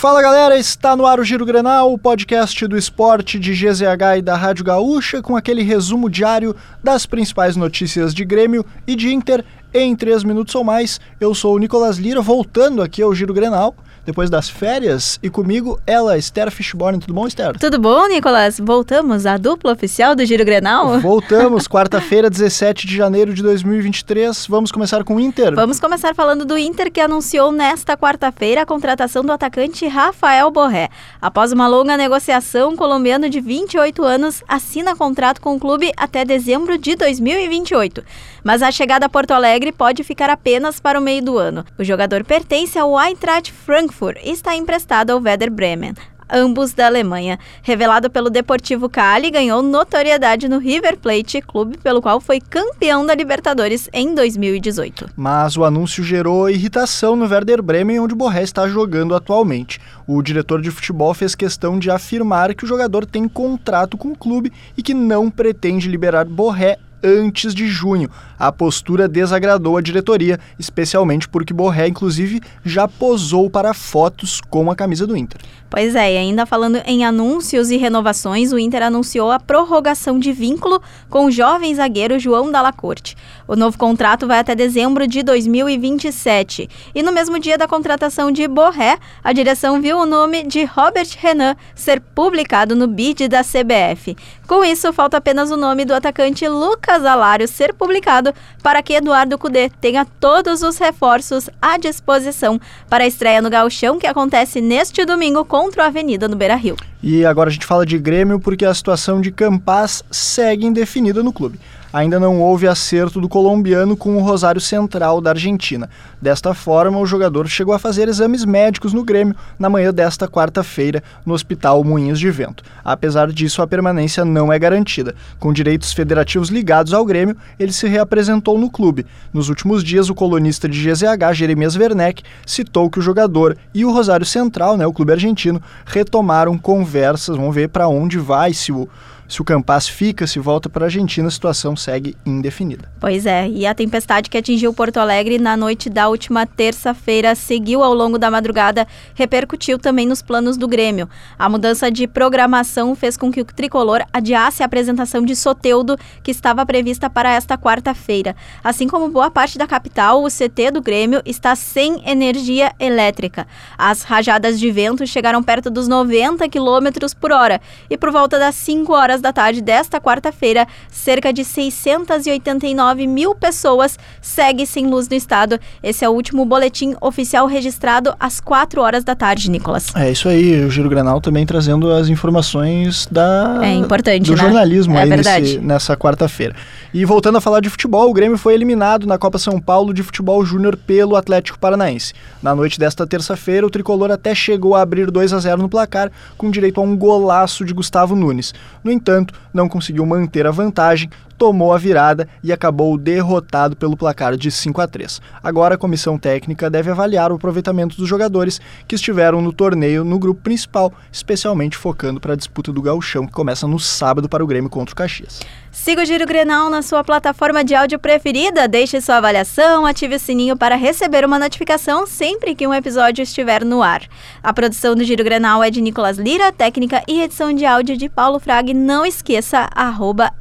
Fala galera, está no ar o Giro Grenal, o podcast do esporte de GZH e da Rádio Gaúcha, com aquele resumo diário das principais notícias de Grêmio e de Inter em 3 minutos ou mais. Eu sou o Nicolas Lira, voltando aqui ao Giro Grenal depois das férias. E comigo, ela, Esther Fishborn. Tudo bom, Esther? Tudo bom, Nicolas? Voltamos à dupla oficial do Giro Grenal? Voltamos, quarta-feira, 17 de janeiro de 2023. Vamos começar com o Inter? Vamos começar falando do Inter, que anunciou nesta quarta-feira a contratação do atacante Rafael Borré. Após uma longa negociação, o colombiano de 28 anos assina contrato com o clube até dezembro de 2028. Mas a chegada a Porto Alegre pode ficar apenas para o meio do ano. O jogador pertence ao Eintracht Frankfurt e está emprestado ao Werder Bremen ambos da Alemanha. Revelado pelo Deportivo Cali, ganhou notoriedade no River Plate, clube pelo qual foi campeão da Libertadores em 2018. Mas o anúncio gerou irritação no Werder Bremen, onde Borré está jogando atualmente. O diretor de futebol fez questão de afirmar que o jogador tem contrato com o clube e que não pretende liberar Borré antes de junho. A postura desagradou a diretoria, especialmente porque Borré, inclusive, já posou para fotos com a camisa do Inter. Pois é, e ainda falando em anúncios e renovações, o Inter anunciou a prorrogação de vínculo com o jovem zagueiro João Dalla Corte. O novo contrato vai até dezembro de 2027. E no mesmo dia da contratação de Borré, a direção viu o nome de Robert Renan ser publicado no bid da CBF. Com isso, falta apenas o nome do atacante Lucas Alário ser publicado para que Eduardo Cudê tenha todos os reforços à disposição para a estreia no Gauchão, que acontece neste domingo contra o Avenida no Beira-Rio. E agora a gente fala de Grêmio porque a situação de Campas segue indefinida no clube ainda não houve acerto do colombiano com o Rosário Central da Argentina. Desta forma, o jogador chegou a fazer exames médicos no Grêmio na manhã desta quarta-feira no Hospital Moinhos de Vento. Apesar disso, a permanência não é garantida. Com direitos federativos ligados ao Grêmio, ele se reapresentou no clube. Nos últimos dias, o colunista de GZH, Jeremias Werneck, citou que o jogador e o Rosário Central, né, o clube argentino, retomaram conversas. Vamos ver para onde vai, se o se o Campas fica, se volta para a Argentina, a situação segue indefinida. Pois é, e a tempestade que atingiu Porto Alegre na noite da última terça-feira seguiu ao longo da madrugada, repercutiu também nos planos do Grêmio. A mudança de programação fez com que o tricolor adiasse a apresentação de Soteudo, que estava prevista para esta quarta-feira. Assim como boa parte da capital, o CT do Grêmio está sem energia elétrica. As rajadas de vento chegaram perto dos 90 km por hora e por volta das 5 horas horas da tarde desta quarta-feira, cerca de 689 mil pessoas seguem sem luz no estado. Esse é o último boletim oficial registrado às 4 horas da tarde, Nicolas. É isso aí, o Giro Granal também trazendo as informações da é importante, do né? jornalismo é aí. Nesse, nessa quarta-feira. E voltando a falar de futebol, o Grêmio foi eliminado na Copa São Paulo de Futebol Júnior pelo Atlético Paranaense. Na noite desta terça-feira, o tricolor até chegou a abrir 2 a 0 no placar, com direito a um golaço de Gustavo Nunes. No entanto, não conseguiu manter a vantagem, tomou a virada e acabou derrotado pelo placar de 5 a 3. Agora a comissão técnica deve avaliar o aproveitamento dos jogadores que estiveram no torneio no grupo principal, especialmente focando para a disputa do Gauchão, que começa no sábado para o Grêmio contra o Caxias. Siga o Giro Grenal na sua plataforma de áudio preferida, deixe sua avaliação, ative o sininho para receber uma notificação sempre que um episódio estiver no ar. A produção do Giro Grenal é de Nicolas Lira, técnica e edição de áudio de Paulo Frag. Não esqueça, arroba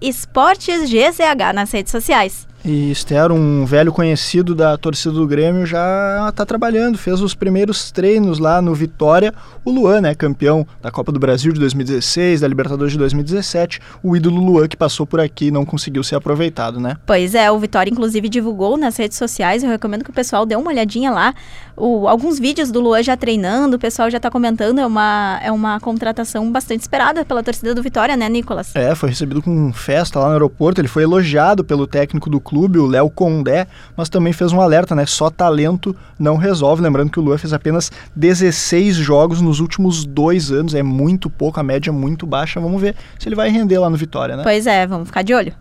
esportesgzh nas redes sociais. E Esther, um velho conhecido da torcida do Grêmio, já está trabalhando, fez os primeiros treinos lá no Vitória. O Luan, né, campeão da Copa do Brasil de 2016, da Libertadores de 2017. O ídolo Luan que passou por aqui e não conseguiu ser aproveitado, né? Pois é, o Vitória inclusive divulgou nas redes sociais. Eu recomendo que o pessoal dê uma olhadinha lá. O, alguns vídeos do Luan já treinando, o pessoal já está comentando. É uma, é uma contratação bastante esperada pela torcida do Vitória, né, Nicolas? É, foi recebido com festa lá no aeroporto. Ele foi elogiado pelo técnico do clube, o Léo Condé, mas também fez um alerta, né? Só talento não resolve. Lembrando que o Luan fez apenas 16 jogos nos últimos dois anos, é muito pouco, a média é muito baixa. Vamos ver se ele vai render lá no Vitória, né? Pois é, vamos ficar de olho.